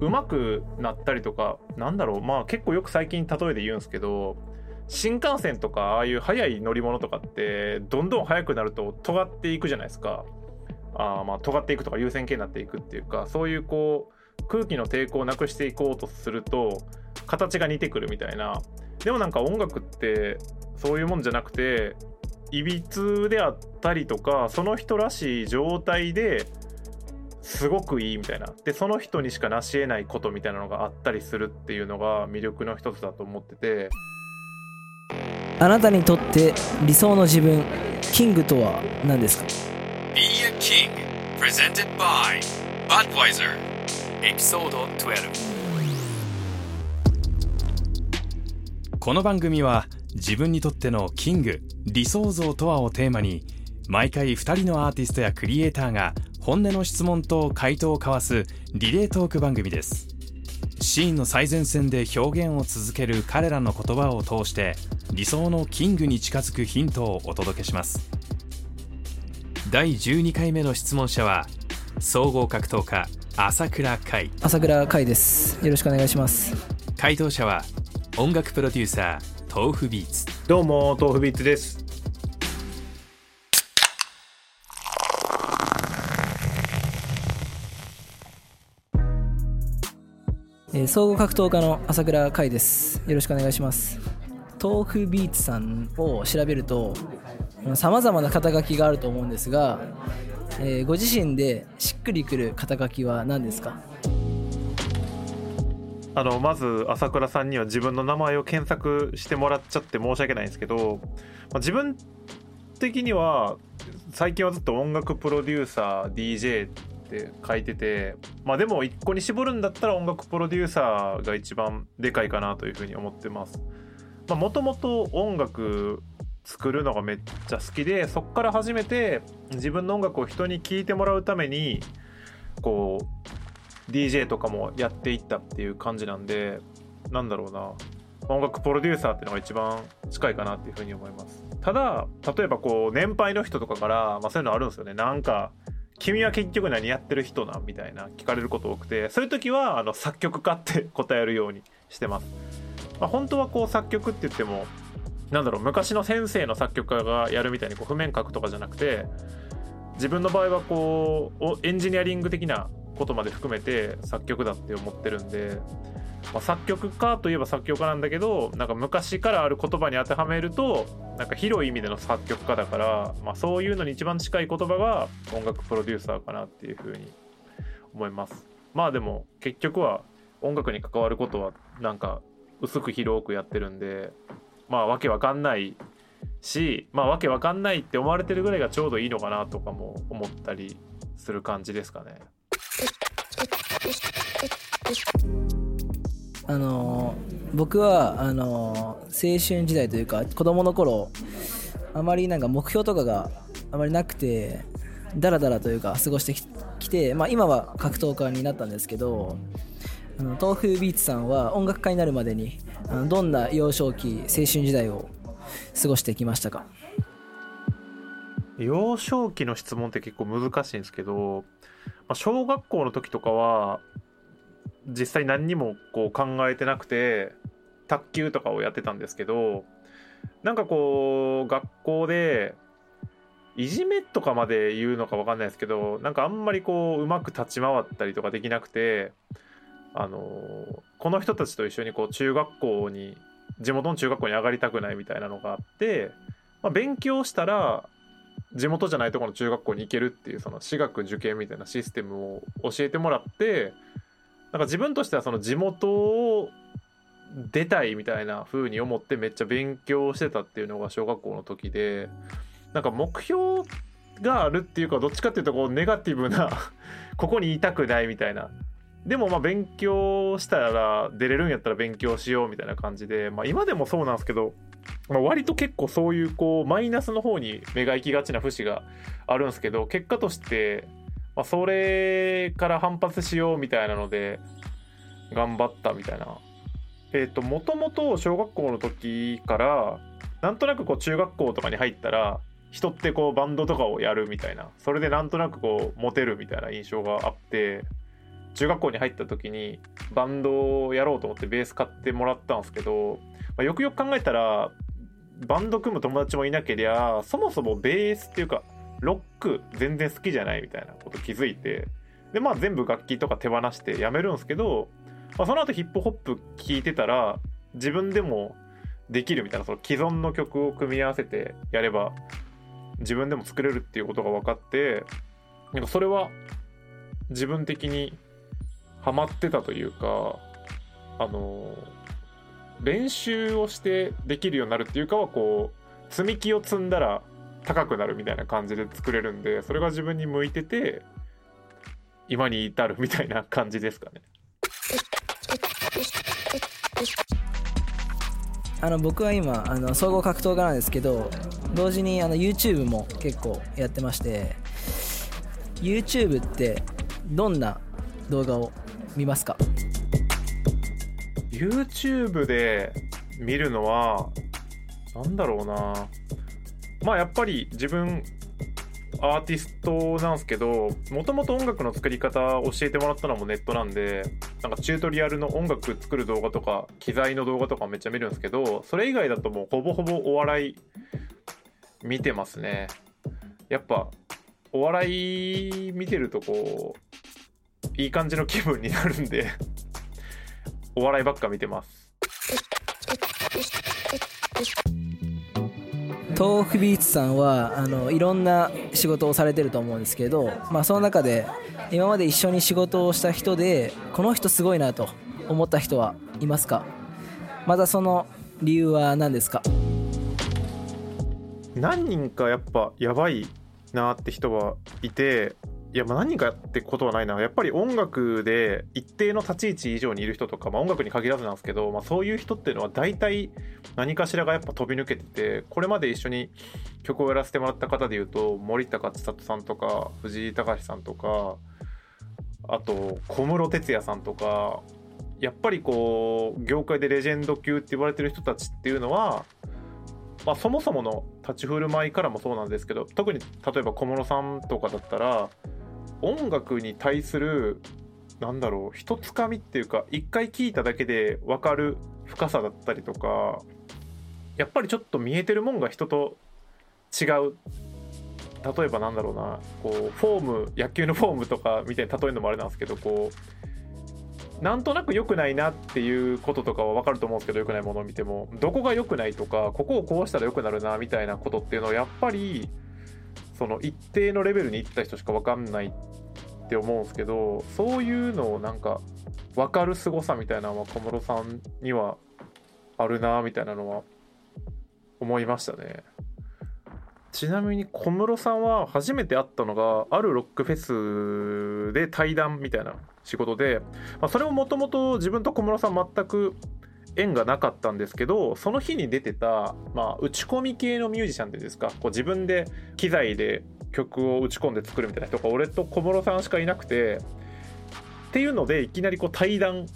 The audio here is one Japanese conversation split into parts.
うまくなったりとかなんだろう。まあ結構よく最近例えで言うんですけど新幹線とかああいう速い乗り物とかってどんどん速くなると尖っていくじゃないですか。あまあ尖っていくとか優先形になっていくっていうかそういうこう空気の抵抗をなくしていこうとすると形が似てくるみたいな。でもなんか音楽ってそういうもんじゃなくていびつであったりとかその人らしい状態ですごくいいみたいな。でその人にしか成し得ないことみたいなのがあったりするっていうのが魅力の一つだと思ってて。あなたにとって理想の自分キングとは何ですか？Be a King Presented by Budweiser エピソード12この番組は自分にとってのキング理想像とはをテーマに毎回2人のアーティストやクリエイターが本音の質問と回答を交わすリレートーク番組です。シーンの最前線で表現を続ける彼らの言葉を通して理想のキングに近づくヒントをお届けします。第12回目の質問者は総合格闘家朝倉海。朝倉海です。よろしくお願いします。回答者は音楽プロデューサー豆腐ビーツ。どうも豆腐ビーツですえー総合格闘家の朝倉海です。よろしくお願いします。豆腐ビーツさんを調べるとさまざまな肩書きがあると思うんですが、えーご自身でしっくりくる肩書きは何ですか？あのまず朝倉さんには自分の名前を検索してもらっちゃって申し訳ないんですけど、まあ、自分的には最近はずっと音楽プロデューサー DJ って書いててまあでも一個に絞るんだったら音楽プロデューサーが一番でかいかなというふうに思ってます。もともと音楽作るのがめっちゃ好きでそっから初めて自分の音楽を人に聴いてもらうためにこう DJ とかもやっていったっていう感じなんでなんだろうな。音楽プロデューサーっていうのが一番近いかなっていうふうに思います。ただ例えばこう年配の人とかから、まあ、そういうのあるんですよね。なんか君は結局何やってる人なん？みたいな聞かれること多くてそういう時はあの作曲家って答えるようにしてます、まあ、本当はこう作曲って言ってもなんだろう昔の先生の作曲家がやるみたいにこう譜面書くとかじゃなくて自分の場合はこうエンジニアリング的なことまで含めて作曲だって思ってるんで、まあ、作曲家といえば作曲家なんだけどなんか昔からある言葉に当てはめるとなんか広い意味での作曲家だから、まあ、そういうのに一番近い言葉が音楽プロデューサーかなっていうふうに思いますまあでも結局は音楽に関わることはなんか薄く広くやってるんでまあわけわかんないしまあわけわかんないって思われてるぐらいがちょうどいいのかなとかも思ったりする感じですかね。あの僕はあの青春時代というか子供の頃あまりなんか目標とかがあまりなくてダラダラというか過ごしてきて、まあ、今は格闘家になったんですけどあの豆腐ビーツさんは音楽家になるまでにあのどんな幼少期青春時代を過ごしてきましたか？幼少期の質問って結構難しいんですけど、まあ、小学校の時とかは実際何にもこう考えてなくて卓球とかをやってたんですけどなんかこう学校でいじめとかまで言うのか分かんないですけどなんかあんまりこううまく立ち回ったりとかできなくてあのこの人たちと一緒にこう中学校に地元の中学校に上がりたくないみたいなのがあって、まあ、勉強したら地元じゃないところの中学校に行けるっていうその私学受験みたいなシステムを教えてもらってなんか自分としてはその地元を出たいみたいな風に思ってめっちゃ勉強してたっていうのが小学校の時でなんか目標があるっていうかどっちかっていうとこうネガティブな ここにいたくないみたいな。でもまあ勉強したら出れるんやったら勉強しようみたいな感じで、まあ、今でもそうなんですけど、まあ、割と結構そういうこうマイナスの方に目が行きがちな節があるんですけど結果として、まあ、それから反発しようみたいなので頑張ったみたいな。えっ、ともともと小学校の時からなんとなくこう中学校とかに入ったら人ってこうバンドとかをやるみたいなそれでなんとなくこうモテるみたいな印象があって中学校に入った時にバンドをやろうと思ってベース買ってもらったんですけど、まあ、よくよく考えたらバンド組む友達もいなけりゃそもそもベースっていうかロック全然好きじゃないみたいなこと気づいてでまあ全部楽器とか手放してやめるんですけど、まあ、その後ヒップホップ聴いてたら自分でもできるみたいなその既存の曲を組み合わせてやれば自分でも作れるっていうことが分かってなんかそれは自分的にハマってたというかあの練習をしてできるようになるっていうかはこう積み木を積んだら高くなるみたいな感じで作れるんでそれが自分に向いてて今に至るみたいな感じですかね。あの僕は今あの総合格闘家なんですけど同時にあの YouTube も結構やってまして YouTube ってどんな動画を見ますか？YouTube で見るのはなんだろうなまあやっぱり自分アーティストなんですけどもともと音楽の作り方教えてもらったのもネットなんでなんかチュートリアルの音楽作る動画とか機材の動画とかめっちゃ見るんですけどそれ以外だともうほぼほぼお笑い見てますね。やっぱお笑い見てるとこういい感じの気分になるんで お笑いばっか見てます。豆腐ビーツさんはあのいろんな仕事をされてると思うんですけど、まあ、その中で今まで一緒に仕事をした人でこの人すごいなと思った人はいますか？またその理由は何ですか？何人かやっぱやばいなって人はいていやまあ何人かってことはないな。やっぱり音楽で一定の立ち位置以上にいる人とか、まあ、音楽に限らずなんですけど、まあ、そういう人っていうのは大体何かしらがやっぱ飛び抜けててこれまで一緒に曲をやらせてもらった方でいうと森高千里さんとか藤井隆さんとかあと小室哲哉さんとかやっぱりこう業界でレジェンド級って言われてる人たちっていうのはまあ、そもそもの立ち振る舞いからもそうなんですけど特に例えば小室さんとかだったら音楽に対するなんだろう一つかみっていうか一回聴いただけで分かる深さだったりとかやっぱりちょっと見えてるもんが人と違う。例えばなんだろうなこうフォーム野球のフォームとかみたいに例えるのもあれなんですけどこうなんとなく良くないなっていうこととかは分かると思うんですけど良くないものを見てもどこが良くないとかここをこうしたら良くなるなみたいなことっていうのはやっぱりその一定のレベルに行った人しか分かんないって思うんですけどそういうのをなんか分かる凄さみたいなのは小室さんにはあるなみたいなのは思いましたね。ちなみに小室さんは初めて会ったのがあるロックフェスで対談みたいな仕事で、まあ、それももともと自分と小室さん全く縁がなかったんですけどその日に出てた、まあ、打ち込み系のミュージシャンっていうんですかこう自分で機材で曲を打ち込んで作るみたいな人が俺と小室さんしかいなくてっていうのでいきなりこう対談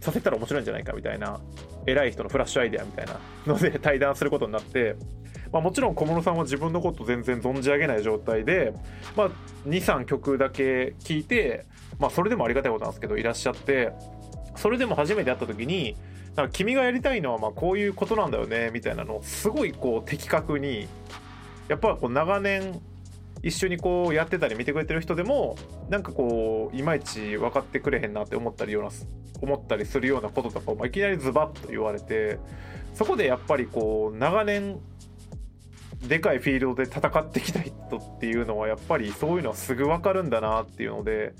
させたら面白いんじゃないかみたいな偉い人のフラッシュアイデアみたいなので 対談することになって、まあ、もちろん小室さんは自分のこと全然存じ上げない状態で、まあ、23曲だけ聴いて、まあ、それでもありがたいことなんですけどいらっしゃってそれでも初めて会った時になんか君がやりたいのはまあこういうことなんだよねみたいなのをすごいこう的確にやっぱこう長年一緒にこうやってたり見てくれてる人でもなんかこういまいち分かってくれへんなって思ったりような思ったりするようなこととかをいきなりズバッと言われてそこでやっぱりこう長年でかいフィールドで戦ってきた人っていうのはやっぱりそういうのはすぐ分かるんだなっていうので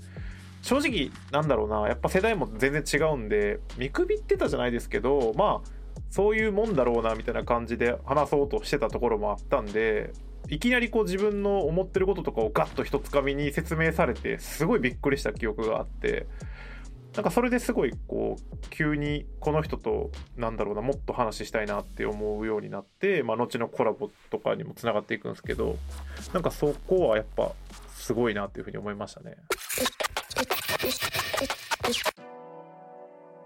正直なんだろうなやっぱ世代も全然違うんで見くびってたじゃないですけどまあそういうもんだろうなみたいな感じで話そうとしてたところもあったんでいきなりこう自分の思ってることとかをガッと一つかみに説明されてすごいびっくりした記憶があってなんかそれですごいこう急にこの人となんだろうなもっと話したいなって思うようになって、まあ、後のコラボとかにもつながっていくんですけどなんかそこはやっぱすごいなっていうふうに思いましたね。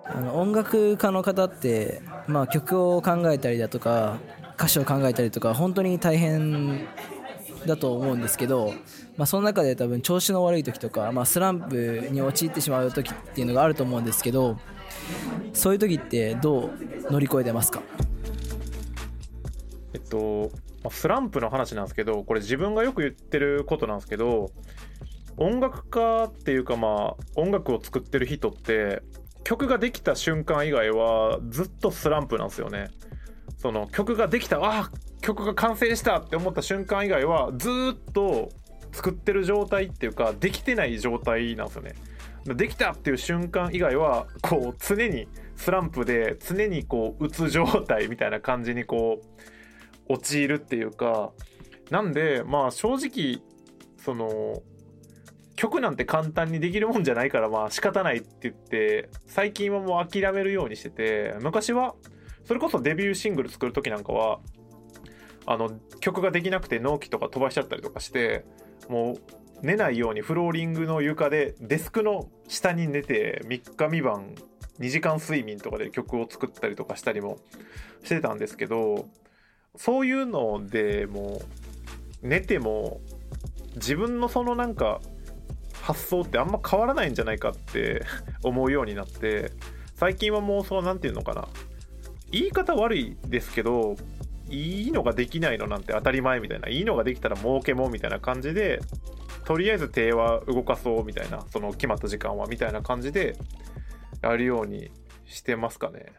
あの音楽家の方って、まあ、曲を考えたりだとか歌詞を考えたりとか本当に大変だと思うんですけど、まあ、その中で多分調子の悪い時とか、まあ、スランプに陥ってしまう時っていうのがあると思うんですけどそういう時ってどう乗り越えてますか？えっとスランプの話なんですけどこれ自分がよく言ってることなんですけど音楽家っていうかまあ音楽を作ってる人って曲ができた瞬間以外はずっとスランプなんですよね。その曲ができたあ曲が完成したって思った瞬間以外はずっと作ってる状態っていうかできてない状態なんですよね。できたっていう瞬間以外はこう常にスランプで常にこううつ状態みたいな感じにこう陥るっていうかなんでまあ正直その曲なんて簡単にできるもんじゃないからまあ仕方ないって言って最近はもう諦めるようにしてて昔はそれこそデビューシングル作る時なんかはあの曲ができなくて納期とか飛ばしちゃったりとかしてもう寝ないようにフローリングの床でデスクの下に寝て3日3晩2時間睡眠とかで曲を作ったりとかしたりもしてたんですけどそういうのでもう寝ても自分のそのなんか発想ってあんま変わらないんじゃないかって 思うようになって最近はもうその何て言うのかな言い方悪いですけどいいのができないのなんて当たり前みたいないいのができたら儲けもみたいな感じでとりあえず手は動かそうみたいなその決まった時間はみたいな感じでやるようにしてますかね。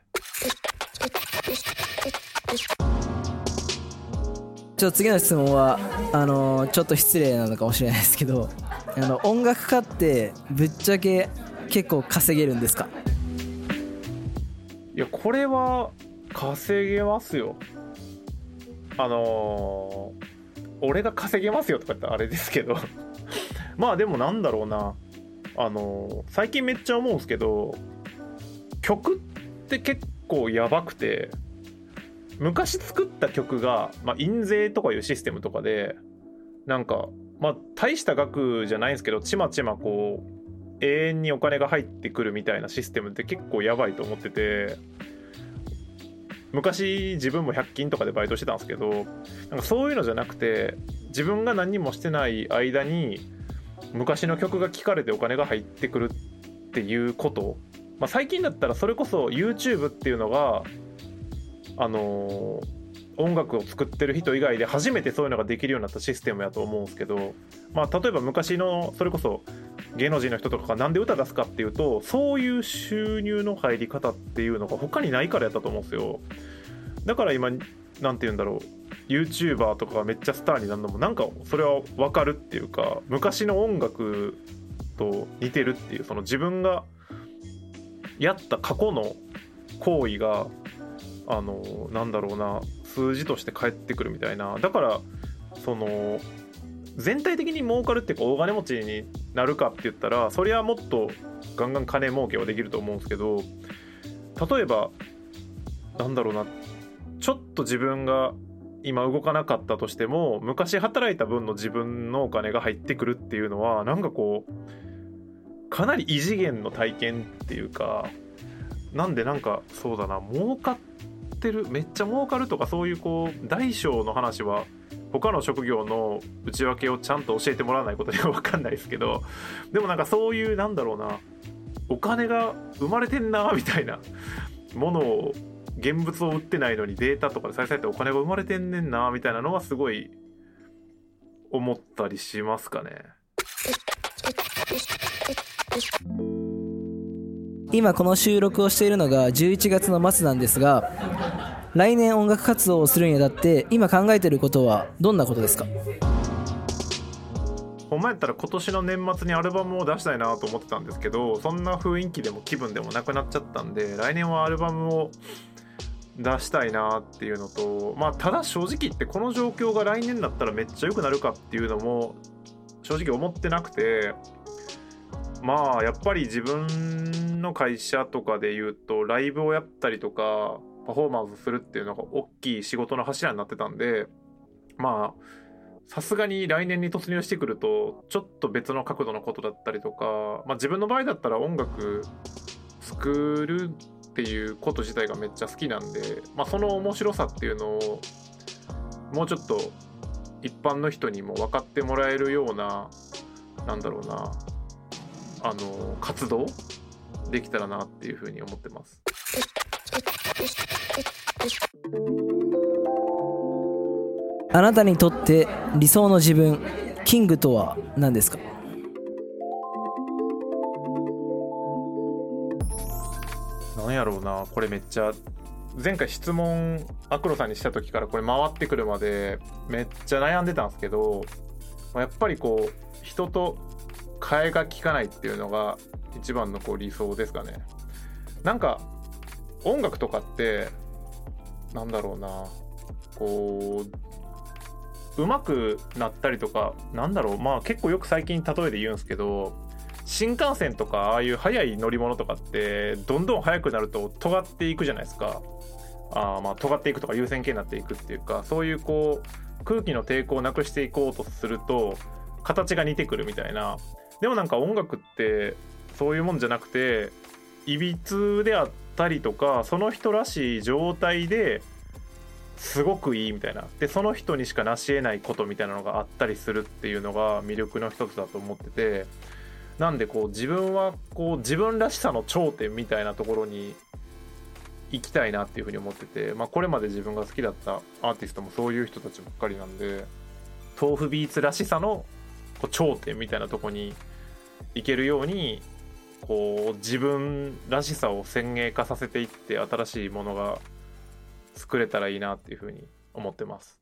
ちょっと次の質問はあのちょっと失礼なのかもしれないですけどあの音楽家ってぶっちゃけ結構稼げるんですか？いやこれは稼げますよ。あのー、俺が稼げますよとか言ったらあれですけど。まあでもなんだろうな。あのー、最近めっちゃ思うんですけど曲って結構やばくて昔作った曲が、まあ、印税とかいうシステムとかでなんかまあ大した額じゃないんですけどちまちまこう永遠にお金が入ってくるみたいなシステムって結構やばいと思ってて昔自分も100均とかでバイトしてたんですけどなんかそういうのじゃなくて自分が何もしてない間に昔の曲が聴かれてお金が入ってくるっていうこと、まあ、最近だったらそれこそ YouTube っていうのがあのー音楽を作ってる人以外で初めてそういうのができるようになったシステムやと思うんですけど、まあ、例えば昔のそれこそ芸能人の人とかがなんで歌出すかっていうとそういう収入の入り方っていうのが他にないからやったと思うんですよ。だから今何て言うんだろう YouTuber とかがめっちゃスターになるのもなんかそれは分かるっていうか昔の音楽と似てるっていうその自分がやった過去の行為があのなんだろうな数字として返ってくるみたいな。だからその全体的に儲かるっていうか大金持ちになるかって言ったらそりゃもっとガンガン金儲けはできると思うんですけど例えばなんだろうなちょっと自分が今動かなかったとしても昔働いた分の自分のお金が入ってくるっていうのはなんかこうかなり異次元の体験っていうかなんでなんかそうだな儲かっててる？めっちゃ儲かるとかそういうこう大小の話は他の職業の内訳をちゃんと教えてもらわないことには分かんないですけどでもなんかそういうなんだろうなお金が生まれてんなみたいなものを現物を売ってないのにデータとかで再生ってお金が生まれてんねんなみたいなのはすごい思ったりしますかね。今この収録をしているのが11月の末なんですが来年音楽活動をするにあたって今考えていることはどんなことですか？ほんまやったら今年の年末にアルバムを出したいなと思ってたんですけどそんな雰囲気でも気分でもなくなっちゃったんで来年はアルバムを出したいなっていうのとまあただ正直言ってこの状況が来年だったらめっちゃ良くなるかっていうのも正直思ってなくてまあやっぱり自分の会社とかで言うとライブをやったりとかパフォーマンスするっていうのが大きい仕事の柱になってたんでまあさすがに来年に突入してくるとちょっと別の角度のことだったりとか、まあ、自分の場合だったら音楽作るっていうこと自体がめっちゃ好きなんで、まあ、その面白さっていうのをもうちょっと一般の人にも分かってもらえるようななんだろうなあの活動できたらなっていうふうに思ってます。あなたにとって理想の自分キングとは何ですか？なんやろうなこれめっちゃ前回質問アクロさんにした時からこれ回ってくるまでめっちゃ悩んでたんですけどまあやっぱりこう人と替えが利かないっていうのが一番のこう理想ですかね。なんか音楽とかってなんだろうな。こう上手くなったりとかなんだろう。まあ結構よく最近例えで言うんですけど新幹線とかああいう速い乗り物とかってどんどん速くなると尖っていくじゃないですか。あまあ尖っていくとか優先形になっていくっていうかそういうこう空気の抵抗をなくしていこうとすると形が似てくるみたいな。でもなんか音楽ってそういうもんじゃなくていびつであったりとかその人らしい状態ですごくいいみたいな。でその人にしか成し得ないことみたいなのがあったりするっていうのが魅力の一つだと思ってて。なんでこう自分はこう自分らしさの頂点みたいなところに行きたいなっていうふうに思ってて、まあ、これまで自分が好きだったアーティストもそういう人たちばっかりなんで豆腐ビーツらしさのこう頂点みたいなとこにいけるようにこう自分らしさを先鋭化させていって新しいものが作れたらいいなっていうふうに思ってます。